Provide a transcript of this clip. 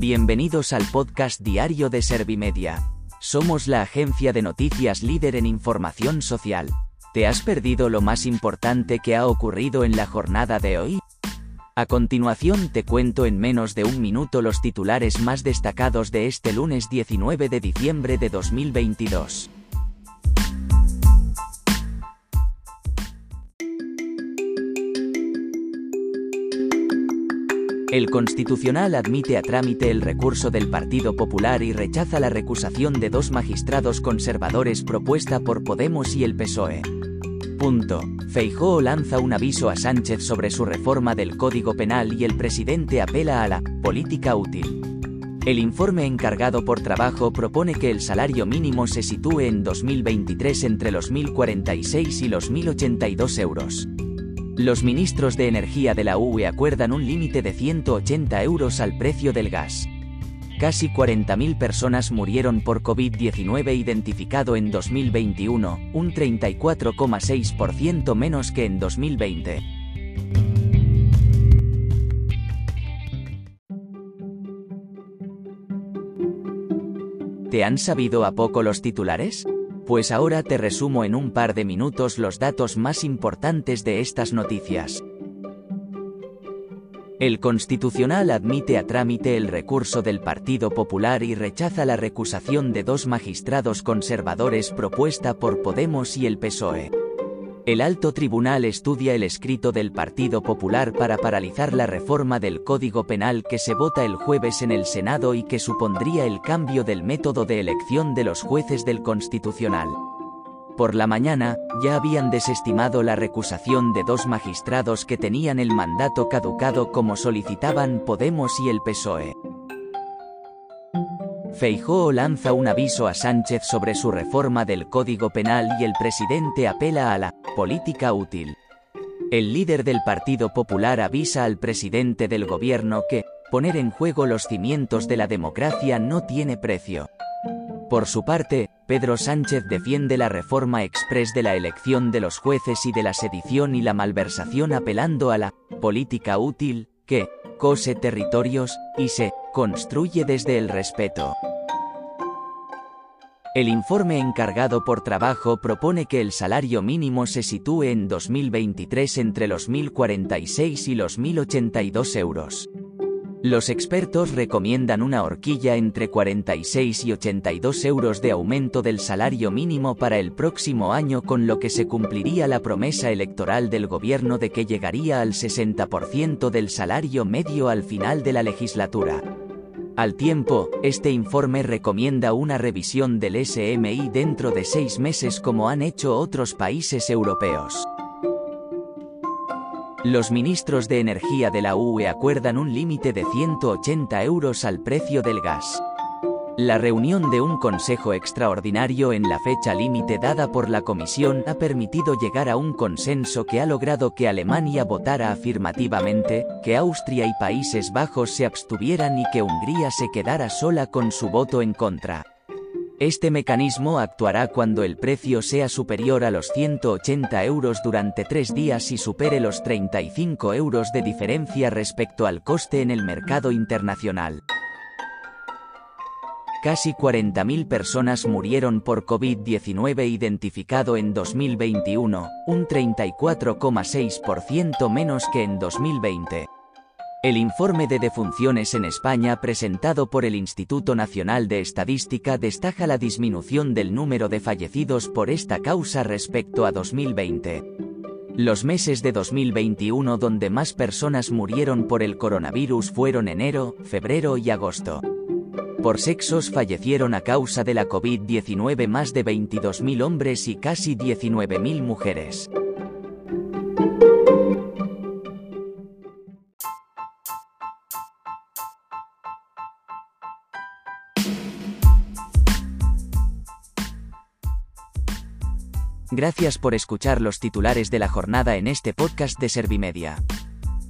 Bienvenidos al podcast diario de Servimedia. Somos la agencia de noticias líder en información social. ¿Te has perdido lo más importante que ha ocurrido en la jornada de hoy? A continuación te cuento en menos de un minuto los titulares más destacados de este lunes 19 de diciembre de 2022. El Constitucional admite a trámite el recurso del Partido Popular y rechaza la recusación de dos magistrados conservadores propuesta por Podemos y el PSOE. Punto. Feijóo lanza un aviso a Sánchez sobre su reforma del Código Penal y el presidente apela a la política útil. El informe encargado por trabajo propone que el salario mínimo se sitúe en 2023 entre los 1.046 y los 1.082 euros. Los ministros de Energía de la UE acuerdan un límite de 180 euros al precio del gas. Casi 40.000 personas murieron por COVID-19 identificado en 2021, un 34,6% menos que en 2020. ¿Te han sabido a poco los titulares? Pues ahora te resumo en un par de minutos los datos más importantes de estas noticias. El Constitucional admite a trámite el recurso del Partido Popular y rechaza la recusación de dos magistrados conservadores propuesta por Podemos y el PSOE. El alto tribunal estudia el escrito del Partido Popular para paralizar la reforma del Código Penal que se vota el jueves en el Senado y que supondría el cambio del método de elección de los jueces del Constitucional. Por la mañana, ya habían desestimado la recusación de dos magistrados que tenían el mandato caducado como solicitaban Podemos y el PSOE. Feijóo lanza un aviso a Sánchez sobre su reforma del Código Penal y el presidente apela a la política útil. El líder del Partido Popular avisa al presidente del gobierno que poner en juego los cimientos de la democracia no tiene precio. Por su parte, Pedro Sánchez defiende la reforma express de la elección de los jueces y de la sedición y la malversación apelando a la política útil, que cose territorios y se construye desde el respeto. El informe encargado por trabajo propone que el salario mínimo se sitúe en 2023 entre los 1.046 y los 1.082 euros. Los expertos recomiendan una horquilla entre 46 y 82 euros de aumento del salario mínimo para el próximo año con lo que se cumpliría la promesa electoral del gobierno de que llegaría al 60% del salario medio al final de la legislatura. Al tiempo, este informe recomienda una revisión del SMI dentro de seis meses como han hecho otros países europeos. Los ministros de Energía de la UE acuerdan un límite de 180 euros al precio del gas. La reunión de un Consejo Extraordinario en la fecha límite dada por la Comisión ha permitido llegar a un consenso que ha logrado que Alemania votara afirmativamente, que Austria y Países Bajos se abstuvieran y que Hungría se quedara sola con su voto en contra. Este mecanismo actuará cuando el precio sea superior a los 180 euros durante tres días y supere los 35 euros de diferencia respecto al coste en el mercado internacional. Casi 40.000 personas murieron por COVID-19 identificado en 2021, un 34,6% menos que en 2020. El informe de defunciones en España presentado por el Instituto Nacional de Estadística destaca la disminución del número de fallecidos por esta causa respecto a 2020. Los meses de 2021 donde más personas murieron por el coronavirus fueron enero, febrero y agosto. Por sexos fallecieron a causa de la COVID-19 más de 22.000 hombres y casi 19.000 mujeres. Gracias por escuchar los titulares de la jornada en este podcast de Servimedia.